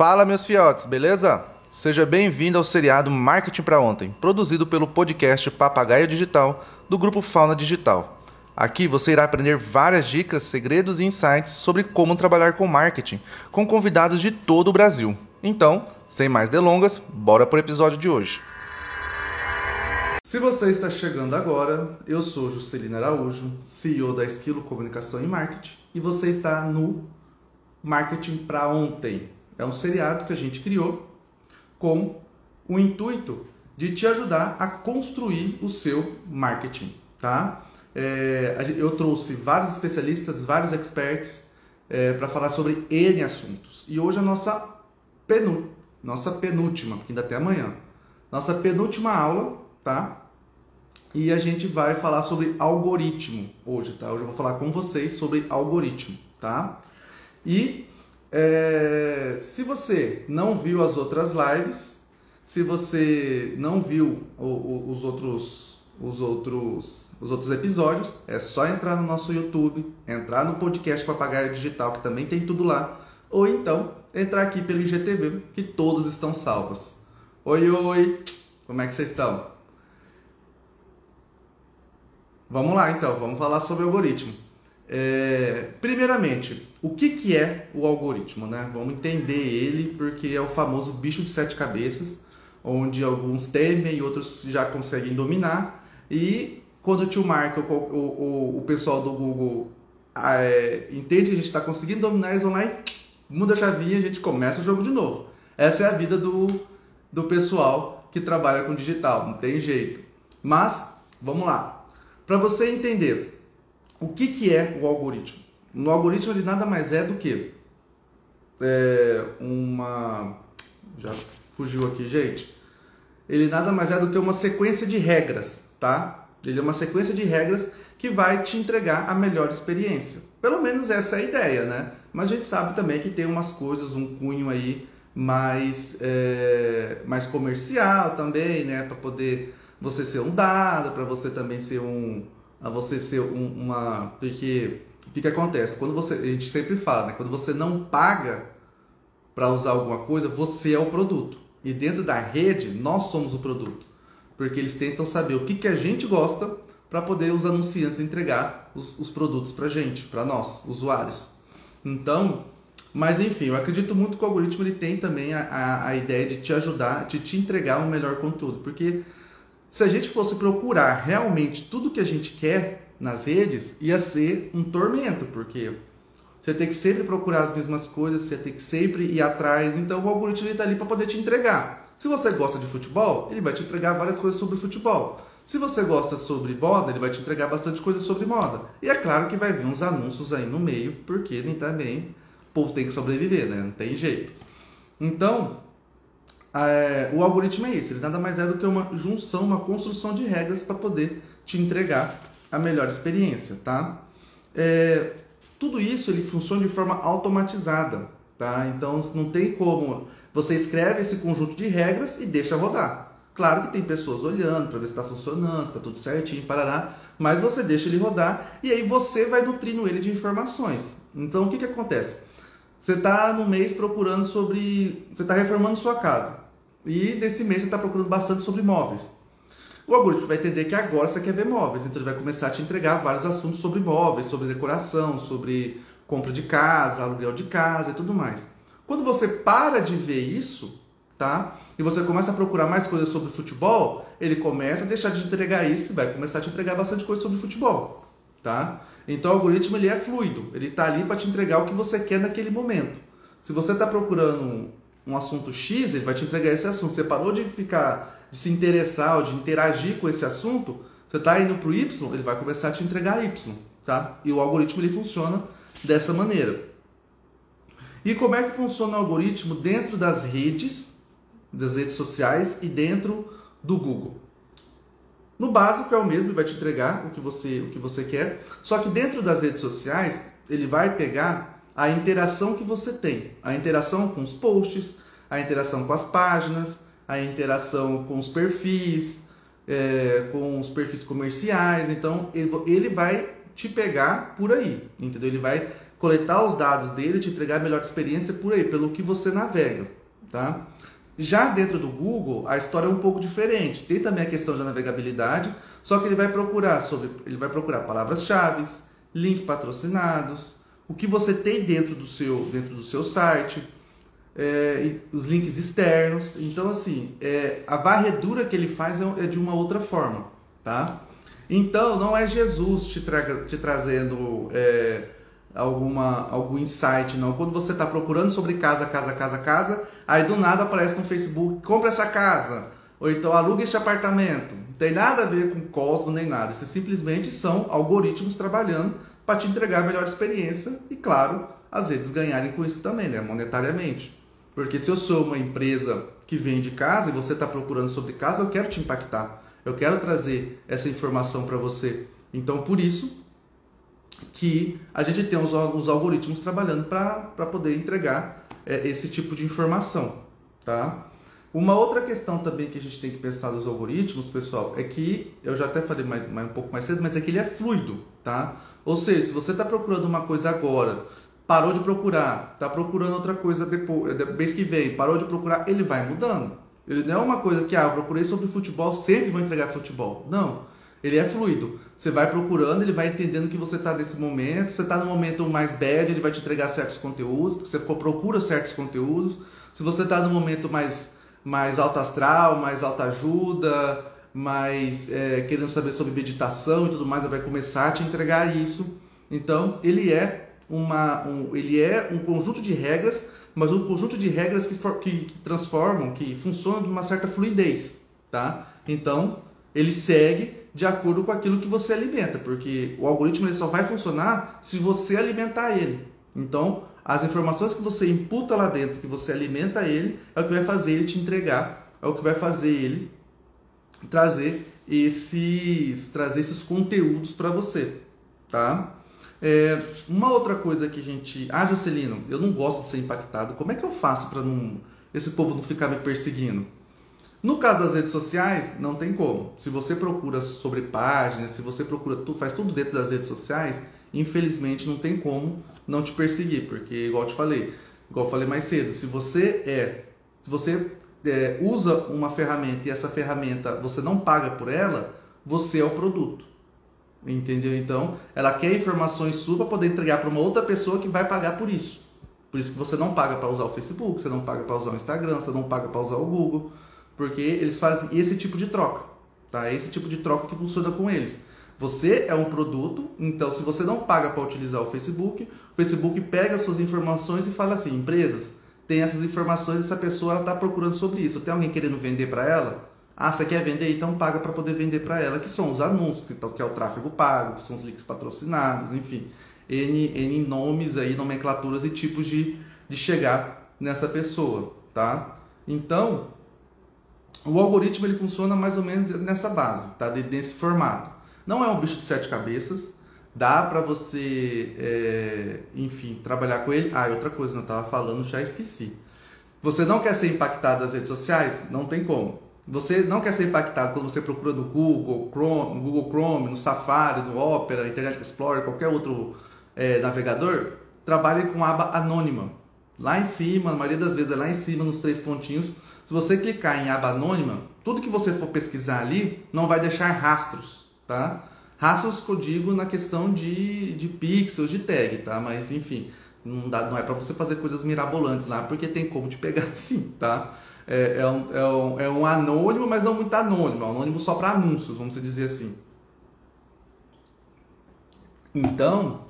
Fala, meus fiotes, beleza? Seja bem-vindo ao seriado Marketing para Ontem, produzido pelo podcast Papagaio Digital do grupo Fauna Digital. Aqui você irá aprender várias dicas, segredos e insights sobre como trabalhar com marketing com convidados de todo o Brasil. Então, sem mais delongas, bora para o episódio de hoje. Se você está chegando agora, eu sou Juscelino Araújo, CEO da Esquilo Comunicação e Marketing, e você está no Marketing para Ontem. É um seriado que a gente criou com o intuito de te ajudar a construir o seu marketing, tá? É, eu trouxe vários especialistas, vários experts é, para falar sobre N assuntos. E hoje a nossa, nossa penúltima, porque ainda até amanhã, nossa penúltima aula, tá? E a gente vai falar sobre algoritmo hoje, tá? Hoje eu vou falar com vocês sobre algoritmo, tá? E é, se você não viu as outras lives, se você não viu o, o, os outros os outros os outros episódios, é só entrar no nosso YouTube, entrar no podcast Papagaio Digital, que também tem tudo lá, ou então entrar aqui pelo IGTV, que todos estão salvos. Oi, oi! Como é que vocês estão? Vamos lá então, vamos falar sobre algoritmo. É, primeiramente, o que, que é o algoritmo? Né? Vamos entender ele porque é o famoso bicho de sete cabeças, onde alguns temem e outros já conseguem dominar. E quando o tio Marco, o, o, o pessoal do Google é, entende que a gente está conseguindo dominar, eles vão lá e muda a chavinha e a gente começa o jogo de novo. Essa é a vida do, do pessoal que trabalha com digital, não tem jeito. Mas, vamos lá. Para você entender o que, que é o algoritmo. No algoritmo ele nada mais é do que é, uma. Já fugiu aqui, gente. Ele nada mais é do que uma sequência de regras, tá? Ele é uma sequência de regras que vai te entregar a melhor experiência. Pelo menos essa é a ideia, né? Mas a gente sabe também que tem umas coisas, um cunho aí mais, é, mais comercial também, né? Para poder você ser um dado, para você também ser um. A você ser um, uma. Porque o que, que acontece? Quando você. A gente sempre fala, né? Quando você não paga para usar alguma coisa, você é o produto. E dentro da rede, nós somos o produto. Porque eles tentam saber o que, que a gente gosta para poder os anunciantes entregar os, os produtos para gente, para nós, usuários. Então, mas enfim, eu acredito muito que o algoritmo ele tem também a, a, a ideia de te ajudar, de te entregar um melhor conteúdo. Porque se a gente fosse procurar realmente tudo que a gente quer nas redes, ia ser um tormento, porque você tem que sempre procurar as mesmas coisas, você tem que sempre ir atrás. Então o algoritmo está ali para poder te entregar. Se você gosta de futebol, ele vai te entregar várias coisas sobre futebol. Se você gosta sobre moda, ele vai te entregar bastante coisa sobre moda. E é claro que vai vir uns anúncios aí no meio, porque nem também o povo tem que sobreviver, né? Não tem jeito. Então, é, o algoritmo é isso, ele nada mais é do que uma junção, uma construção de regras para poder te entregar a melhor experiência, tá? É, tudo isso ele funciona de forma automatizada, tá? Então não tem como você escreve esse conjunto de regras e deixa rodar. Claro que tem pessoas olhando para ver se está funcionando, se está tudo certinho, parará, mas você deixa ele rodar e aí você vai nutrindo ele de informações. Então o que, que acontece? Você está no mês procurando sobre. Você está reformando sua casa. E nesse mês você está procurando bastante sobre móveis. O algoritmo vai entender que agora você quer ver móveis, então ele vai começar a te entregar vários assuntos sobre móveis, sobre decoração, sobre compra de casa, aluguel de casa e tudo mais. Quando você para de ver isso, tá? E você começa a procurar mais coisas sobre futebol, ele começa a deixar de entregar isso e vai começar a te entregar bastante coisa sobre futebol, tá? Então o algoritmo ele é fluido, ele está ali para te entregar o que você quer naquele momento. Se você está procurando um assunto X, ele vai te entregar esse assunto. Você parou de ficar, de se interessar ou de interagir com esse assunto, você está indo para o Y, ele vai começar a te entregar Y, tá? E o algoritmo ele funciona dessa maneira. E como é que funciona o algoritmo dentro das redes, das redes sociais e dentro do Google? No básico é o mesmo, ele vai te entregar o que você, o que você quer, só que dentro das redes sociais, ele vai pegar a interação que você tem, a interação com os posts, a interação com as páginas, a interação com os perfis, é, com os perfis comerciais. Então ele vai te pegar por aí, entendeu? Ele vai coletar os dados dele, te entregar a melhor experiência por aí, pelo que você navega, tá? Já dentro do Google, a história é um pouco diferente. Tem também a questão da navegabilidade, só que ele vai procurar sobre, ele vai procurar palavras-chave, link patrocinados, o que você tem dentro do seu, dentro do seu site, é, os links externos. Então, assim, é, a varredura que ele faz é, é, de uma outra forma, tá? Então, não é Jesus te, traga, te trazendo é, alguma, algum insight, não. Quando você está procurando sobre casa, casa, casa, casa, aí do nada aparece no Facebook, compra essa casa, ou então aluga este apartamento. Não tem nada a ver com Cosmo nem nada. Isso simplesmente são algoritmos trabalhando para te entregar a melhor experiência e, claro, às vezes ganharem com isso também, né, monetariamente. Porque se eu sou uma empresa que vende casa e você está procurando sobre casa, eu quero te impactar. Eu quero trazer essa informação para você. Então, por isso que a gente tem os, os algoritmos trabalhando para poder entregar é, esse tipo de informação, tá? Uma outra questão também que a gente tem que pensar dos algoritmos, pessoal, é que eu já até falei mais, mais um pouco mais cedo, mas é que ele é fluido, tá? Ou seja, se você está procurando uma coisa agora, parou de procurar, está procurando outra coisa depois, mês que vem, parou de procurar, ele vai mudando. Ele não é uma coisa que, ah, eu procurei sobre futebol, sempre vou entregar futebol. Não. Ele é fluido. Você vai procurando, ele vai entendendo que você está nesse momento. Você está no momento mais bad, ele vai te entregar certos conteúdos, você procura certos conteúdos. Se você está no momento mais, mais alto astral, mais alta ajuda, mais é, querendo saber sobre meditação e tudo mais, ele vai começar a te entregar isso. Então, ele é uma, um, ele é um conjunto de regras, mas um conjunto de regras que, for, que, que transformam, que funcionam de uma certa fluidez, tá? Então, ele segue de acordo com aquilo que você alimenta, porque o algoritmo ele só vai funcionar se você alimentar ele. Então, as informações que você imputa lá dentro, que você alimenta ele, é o que vai fazer ele te entregar, é o que vai fazer ele trazer esses trazer esses conteúdos para você, tá? É, uma outra coisa que a gente. Ah, Jocelino, eu não gosto de ser impactado. Como é que eu faço para não esse povo não ficar me perseguindo? No caso das redes sociais, não tem como. Se você procura sobre páginas, se você procura, tu faz tudo dentro das redes sociais, infelizmente não tem como não te perseguir, porque igual eu te falei, igual eu falei mais cedo, se você é, se você é, usa uma ferramenta e essa ferramenta você não paga por ela, você é o produto. Entendeu? Então, ela quer informações suas para poder entregar para uma outra pessoa que vai pagar por isso. Por isso que você não paga para usar o Facebook, você não paga para usar o Instagram, você não paga para usar o Google, porque eles fazem esse tipo de troca, tá? É esse tipo de troca que funciona com eles. Você é um produto, então se você não paga para utilizar o Facebook, o Facebook pega suas informações e fala assim: empresas, tem essas informações, essa pessoa está procurando sobre isso. Tem alguém querendo vender para ela? Ah, você quer vender? Então paga para poder vender para ela, que são os anúncios, que é o tráfego pago, que são os links patrocinados, enfim. N, N nomes aí, nomenclaturas e tipos de, de chegar nessa pessoa, tá? Então, o algoritmo ele funciona mais ou menos nessa base, tá? Desse formato. Não é um bicho de sete cabeças, dá para você, é, enfim, trabalhar com ele. Ah, e outra coisa, eu estava falando, já esqueci. Você não quer ser impactado nas redes sociais? Não tem como. Você não quer ser impactado quando você procura no Google, Chrome, no Google Chrome, no Safari, no Opera, Internet Explorer, qualquer outro é, navegador? Trabalhe com aba anônima. Lá em cima, a maioria das vezes é lá em cima, nos três pontinhos. Se você clicar em aba anônima, tudo que você for pesquisar ali não vai deixar rastros, tá? Rastros que eu digo na questão de, de pixels, de tag, tá? Mas enfim, não, dá, não é para você fazer coisas mirabolantes lá, porque tem como te pegar assim, tá? é, é, um, é, um, é um anônimo, mas não muito anônimo. É um anônimo só para anúncios, vamos dizer assim. Então,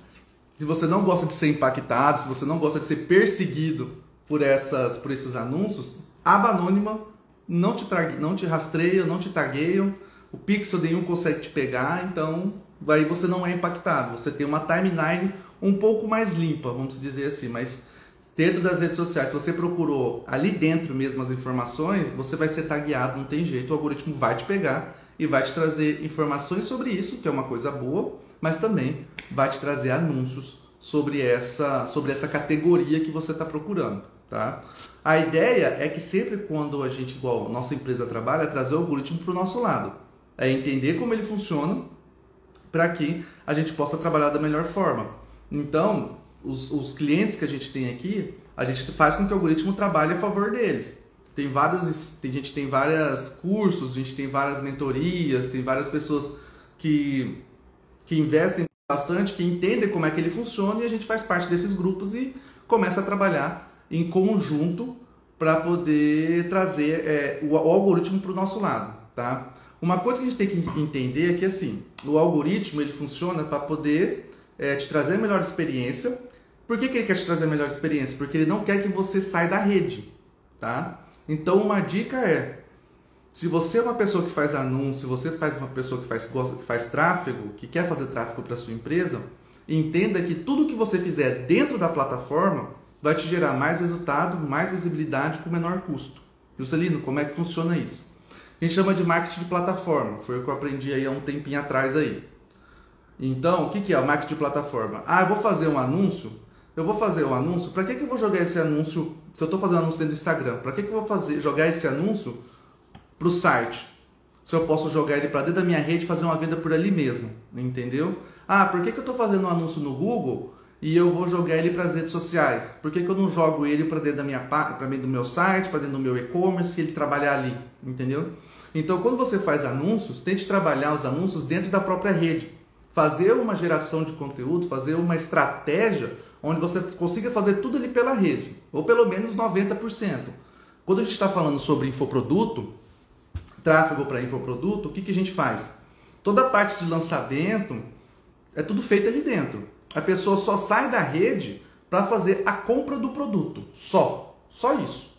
se você não gosta de ser impactado, se você não gosta de ser perseguido por, essas, por esses anúncios, aba anônima não te, não te rastreiam, não te tagueiam, o pixel nenhum consegue te pegar, então aí você não é impactado. Você tem uma timeline um pouco mais limpa, vamos dizer assim, mas dentro das redes sociais, se você procurou ali dentro mesmo as informações, você vai ser tagueado, não tem jeito, o algoritmo vai te pegar e vai te trazer informações sobre isso, que é uma coisa boa, mas também vai te trazer anúncios sobre essa, sobre essa categoria que você está procurando. Tá? A ideia é que sempre quando a gente, igual nossa empresa trabalha, é trazer o algoritmo para o nosso lado. É entender como ele funciona, para que a gente possa trabalhar da melhor forma. Então, os, os clientes que a gente tem aqui, a gente faz com que o algoritmo trabalhe a favor deles. Tem vários, tem, a gente tem vários cursos, a gente tem várias mentorias, tem várias pessoas que, que investem bastante, que entendem como é que ele funciona e a gente faz parte desses grupos e começa a trabalhar em conjunto para poder trazer é, o, o algoritmo para o nosso lado, tá? Uma coisa que a gente tem que entender é que assim, o algoritmo ele funciona para poder é, te trazer a melhor experiência. Por que, que ele quer te trazer a melhor experiência? Porque ele não quer que você saia da rede, tá? Então uma dica é, se você é uma pessoa que faz anúncio, se você faz uma pessoa que faz, faz tráfego, que quer fazer tráfego para sua empresa, entenda que tudo que você fizer dentro da plataforma vai te gerar mais resultado, mais visibilidade com menor custo. Juscelino, como é que funciona isso? A gente chama de marketing de plataforma. Foi o que eu aprendi aí há um tempinho atrás aí. Então, o que, que é o marketing de plataforma? Ah, eu vou fazer um anúncio. Eu vou fazer um anúncio. Para que, que eu vou jogar esse anúncio? Se eu estou fazendo anúncio dentro do Instagram, para que, que eu vou fazer, jogar esse anúncio para o site? Se eu posso jogar ele para dentro da minha rede e fazer uma venda por ali mesmo, entendeu? Ah, por que, que eu estou fazendo um anúncio no Google e eu vou jogar ele para as redes sociais? Por que, que eu não jogo ele para dentro da minha para dentro do meu site, para dentro do meu e-commerce ele trabalhar ali, entendeu? Então, quando você faz anúncios, tente trabalhar os anúncios dentro da própria rede. Fazer uma geração de conteúdo, fazer uma estratégia onde você consiga fazer tudo ali pela rede, ou pelo menos 90%. Quando a gente está falando sobre infoproduto, tráfego para infoproduto, o que, que a gente faz? Toda a parte de lançamento é tudo feito ali dentro. A pessoa só sai da rede para fazer a compra do produto, só, só isso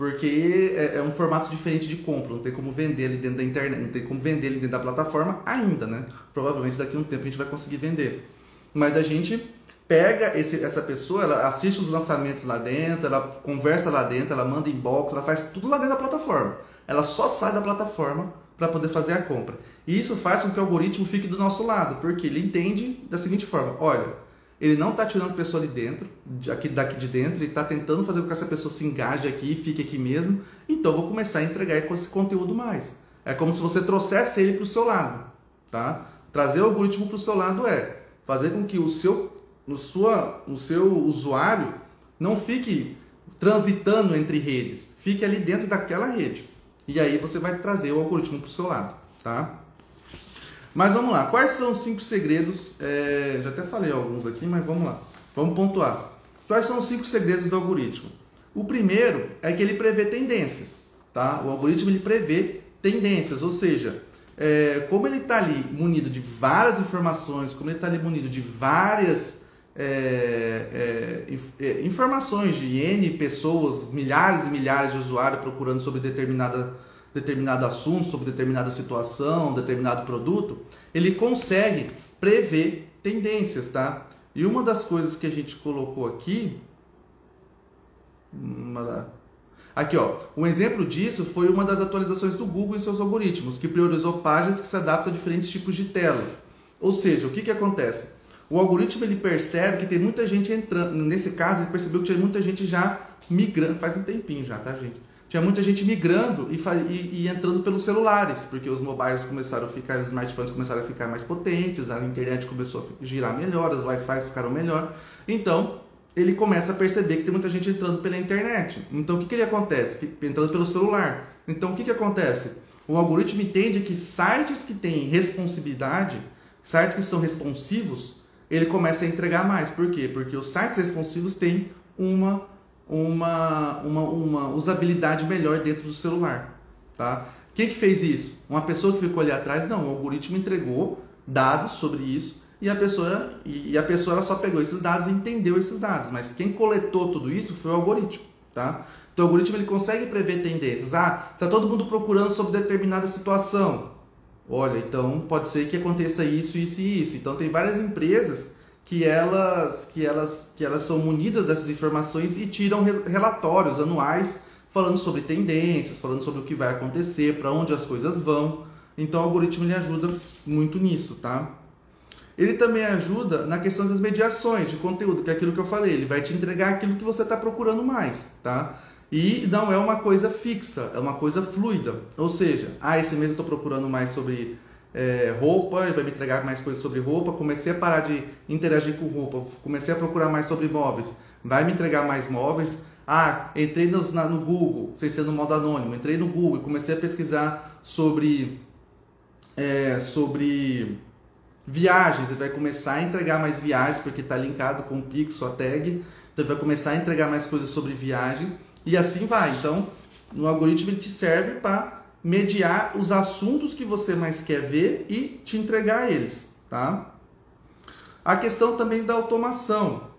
porque é, é, um formato diferente de compra, não tem como vender ele dentro da internet, não tem como vender ele dentro da plataforma ainda, né? Provavelmente daqui a um tempo a gente vai conseguir vender. Mas a gente pega esse, essa pessoa, ela assiste os lançamentos lá dentro, ela conversa lá dentro, ela manda inbox, ela faz tudo lá dentro da plataforma. Ela só sai da plataforma para poder fazer a compra. E isso faz com que o algoritmo fique do nosso lado, porque ele entende da seguinte forma: olha, ele não está tirando pessoa ali dentro, aqui, daqui de dentro, ele está tentando fazer com que essa pessoa se engaje aqui, fique aqui mesmo. Então vou começar a entregar esse conteúdo mais. É como se você trouxesse ele para o seu lado, tá? Trazer o algoritmo para o seu lado é fazer com que o seu, o sua, o seu usuário não fique transitando entre redes, fique ali dentro daquela rede. E aí você vai trazer o algoritmo para o seu lado, tá? Mas vamos lá, quais são os cinco segredos? É, já até falei alguns aqui, mas vamos lá. Vamos pontuar. Quais são os cinco segredos do algoritmo? O primeiro é que ele prevê tendências, tá? O algoritmo ele prevê tendências, ou seja, é, como ele está ali munido de várias informações, como ele está ali munido de várias é, é, é, informações de N pessoas, milhares e milhares de usuários procurando sobre determinada determinado assunto, sobre determinada situação, determinado produto, ele consegue prever tendências, tá? E uma das coisas que a gente colocou aqui, aqui ó, um exemplo disso foi uma das atualizações do Google em seus algoritmos, que priorizou páginas que se adaptam a diferentes tipos de tela. Ou seja, o que que acontece? O algoritmo ele percebe que tem muita gente entrando, nesse caso ele percebeu que tinha muita gente já migrando, faz um tempinho já, tá gente? Tinha muita gente migrando e, e, e, entrando pelos celulares, porque os mobiles começaram a ficar, os smartphones começaram a ficar mais potentes, a internet começou a girar melhor, os Wi-Fi ficaram melhor. Então, ele começa a perceber que tem muita gente entrando pela internet. Então, o que, que ele acontece? Entrando pelo celular. Então, o que, que acontece? O algoritmo entende que sites que têm responsividade, sites que são responsivos, ele começa a entregar mais. Por quê? Porque os sites responsivos têm uma uma, uma, uma usabilidade melhor dentro do celular. Tá? Quem que fez isso? Uma pessoa que ficou ali atrás? Não, o algoritmo entregou dados sobre isso e a pessoa, e a pessoa ela só pegou esses dados e entendeu esses dados. Mas quem coletou tudo isso foi o algoritmo. Tá? Então o algoritmo ele consegue prever tendências. Ah, está todo mundo procurando sobre determinada situação. Olha, então pode ser que aconteça isso, isso e isso. Então tem várias empresas que elas, que elas, que elas são munidas dessas informações e tiram relatórios anuais falando sobre tendências, falando sobre o que vai acontecer, para onde as coisas vão. Então o algoritmo ele ajuda muito nisso, tá? Ele também ajuda na questão das mediações de conteúdo, que é aquilo que eu falei, ele vai te entregar aquilo que você está procurando mais, tá? E não é uma coisa fixa, é uma coisa fluida. Ou seja, ah, esse mês eu estou procurando mais sobre é, roupa, ele vai me entregar mais coisas sobre roupa. Comecei a parar de interagir com roupa, comecei a procurar mais sobre móveis, vai me entregar mais móveis. Ah, entrei no, na, no Google, sem ser no modo anônimo, entrei no Google e comecei a pesquisar sobre, é, sobre viagens. Ele vai começar a entregar mais viagens, porque está linkado com o Pixel, a tag. Então ele vai começar a entregar mais coisas sobre viagem e assim vai. Então, no algoritmo ele te serve para mediar os assuntos que você mais quer ver e te entregar eles, tá? A questão também da automação.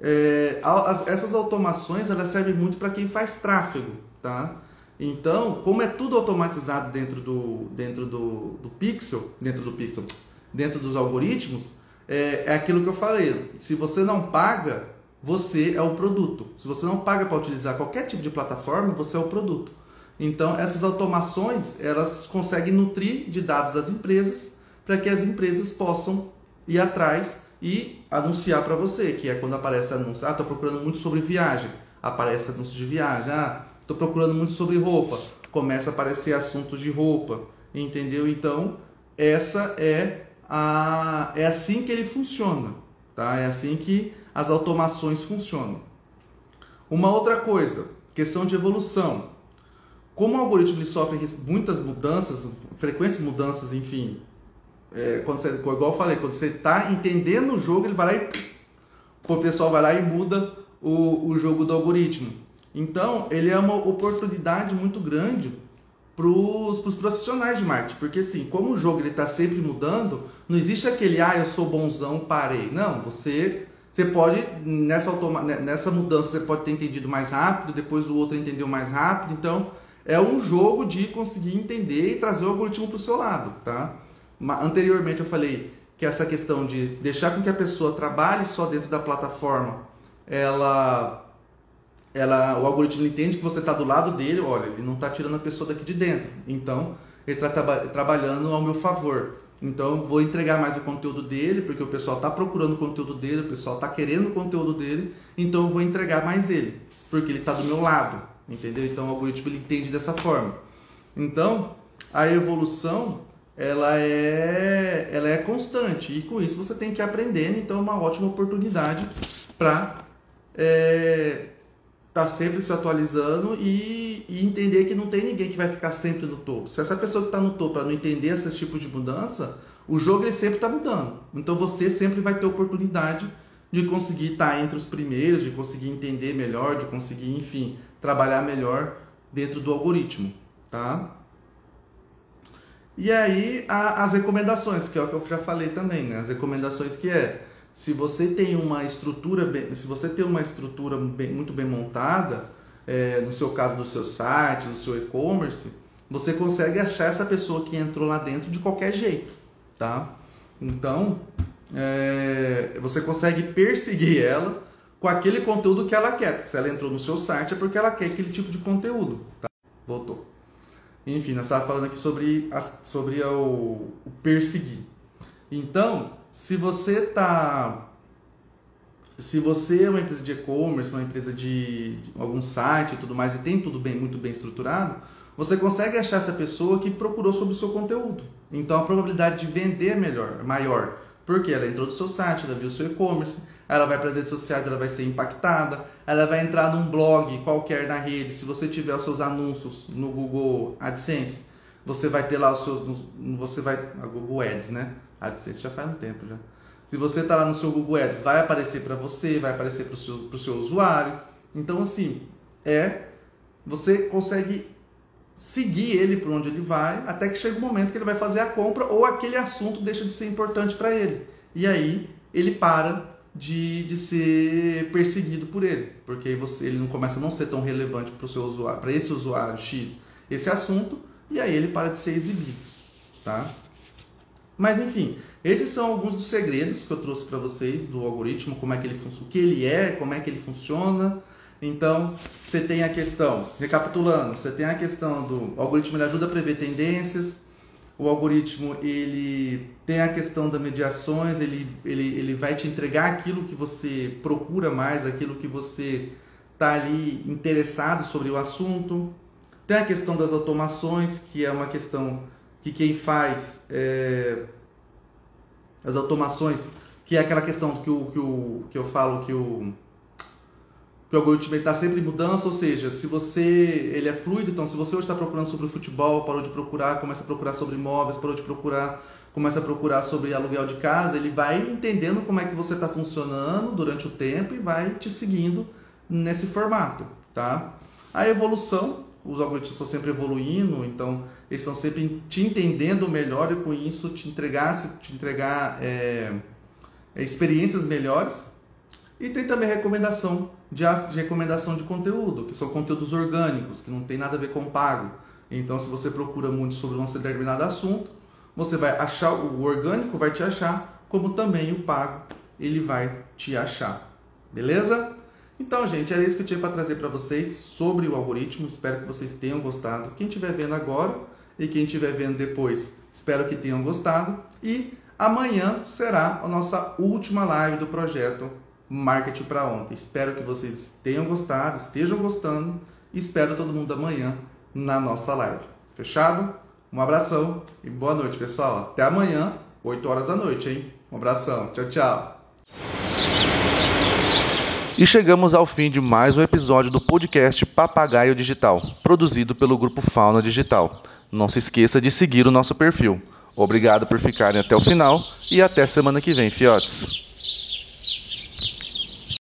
É, as, essas automações elas servem muito para quem faz tráfego, tá? Então, como é tudo automatizado dentro do, dentro do, do Pixel, dentro do Pixel, dentro dos algoritmos, é, é aquilo que eu falei. Se você não paga, você é o produto. Se você não paga para utilizar qualquer tipo de plataforma, você é o produto. Então, essas automações, elas conseguem nutrir de dados das empresas para que as empresas possam ir atrás e anunciar para você, que é quando aparece anúncio, ah, estou procurando muito sobre viagem, aparece anúncio de viagem, ah, estou procurando muito sobre roupa, começa a aparecer assuntos de roupa, entendeu? Então, essa é a é assim que ele funciona, tá? É assim que as automações funcionam. Uma outra coisa, questão de evolução. Como o algoritmo ele sofre muitas mudanças, frequentes mudanças, enfim, é, quando você, igual eu falei, quando você está entendendo o jogo, ele vai lá e o pessoal vai lá e muda o, o jogo do algoritmo. Então, ele é uma oportunidade muito grande para os profissionais de marketing, porque assim, como o jogo ele está sempre mudando, não existe aquele ah, eu sou bonzão, parei. Não, você você pode nessa nessa mudança você pode ter entendido mais rápido, depois o outro entendeu mais rápido, então é um jogo de conseguir entender e trazer o algoritmo para o seu lado, tá? Anteriormente eu falei que essa questão de deixar com que a pessoa trabalhe só dentro da plataforma, ela, ela, o algoritmo entende que você está do lado dele, olha, ele não está tirando a pessoa daqui de dentro, então ele está traba trabalhando ao meu favor. Então vou entregar mais o conteúdo dele, porque o pessoal está procurando o conteúdo dele, o pessoal está querendo o conteúdo dele, então eu vou entregar mais ele, porque ele está do meu lado entendeu? Então o algoritmo ele entende dessa forma. Então a evolução ela é ela é constante e com isso você tem que aprender. Então é uma ótima oportunidade para é, tá sempre se atualizando e, e, entender que não tem ninguém que vai ficar sempre no topo. Se essa pessoa que está no topo não entender esse tipo de mudança, o jogo ele sempre está mudando. Então você sempre vai ter oportunidade de conseguir estar tá entre os primeiros, de conseguir entender melhor, de conseguir, enfim, trabalhar melhor dentro do algoritmo, tá? E aí a, as recomendações, que é o que eu já falei também, né? As recomendações que é se você tem uma estrutura bem, se você tem uma estrutura bem, muito bem montada, é, no seu caso do seu site, do seu e-commerce, você consegue achar essa pessoa que entrou lá dentro de qualquer jeito, tá? Então é, você consegue perseguir ela com aquele conteúdo que ela quer. Se ela entrou no seu site é porque ela quer aquele tipo de conteúdo. Tá? Voltou. Enfim, nós estávamos falando aqui sobre, a, sobre o, o perseguir. Então, se você está se você é uma empresa de e-commerce, uma empresa de, de, algum site e tudo mais e tem tudo bem, muito bem estruturado, você consegue achar essa pessoa que procurou sobre o seu conteúdo. Então a probabilidade de vender é melhor, maior, porque ela entrou no seu site, ela viu o seu e-commerce, ela vai para as redes sociais, ela vai ser impactada, ela vai entrar num blog qualquer na rede, se você tiver os seus anúncios no Google AdSense, você vai ter lá os seus, você vai, a Google Ads, né? AdSense já faz um tempo já. Se você está lá no seu Google Ads, vai aparecer para você, vai aparecer para o seu, seu usuário. Então, assim, é, você consegue seguir ele por onde ele vai, até que chega o momento que ele vai fazer a compra ou aquele assunto deixa de ser importante para ele. E aí ele para de, de ser perseguido por ele, porque você, ele não começa a não ser tão relevante para o seu usuário, para esse usuário X, esse assunto, e aí ele para de ser exibido, tá? Mas enfim, esses são alguns dos segredos que eu trouxe para vocês do algoritmo, como é que ele funciona, o que ele é, como é que ele funciona. Então, você tem a questão, recapitulando, você tem a questão do algoritmo ele ajuda a prever tendências, o algoritmo ele tem a questão das mediações, ele, ele, ele vai te entregar aquilo que você procura mais, aquilo que você está ali interessado sobre o assunto. Tem a questão das automações, que é uma questão que quem faz é, as automações, que é aquela questão que, o, que, o, que eu falo que o, o algoritmo está sempre em mudança, ou seja, se você ele é fluido, então se você hoje está procurando sobre futebol, parou de procurar, começa a procurar sobre imóveis, parou de procurar, começa a procurar sobre aluguel de casa, ele vai entendendo como é que você está funcionando durante o tempo e vai te seguindo nesse formato, tá? A evolução, os algoritmos estão sempre evoluindo, então eles estão sempre te entendendo melhor e com isso te entregar, te entregar é, experiências melhores. E tem também recomendação de, de recomendação de conteúdo, que são conteúdos orgânicos, que não tem nada a ver com pago. Então, se você procura muito sobre um determinado assunto, você vai achar o orgânico vai te achar, como também o pago ele vai te achar. Beleza? Então, gente, era isso que eu tinha para trazer para vocês sobre o algoritmo. Espero que vocês tenham gostado. Quem estiver vendo agora e quem estiver vendo depois, espero que tenham gostado. E amanhã será a nossa última live do projeto Marketing para Ontem. Espero que vocês tenham gostado, estejam gostando e espero todo mundo amanhã na nossa live. Fechado? Um abração e boa noite, pessoal. Até amanhã, 8 horas da noite, hein? Um abração. Tchau, tchau. E chegamos ao fim de mais um episódio do podcast Papagaio Digital, produzido pelo grupo Fauna Digital. Não se esqueça de seguir o nosso perfil. Obrigado por ficarem até o final e até semana que vem, fiotes.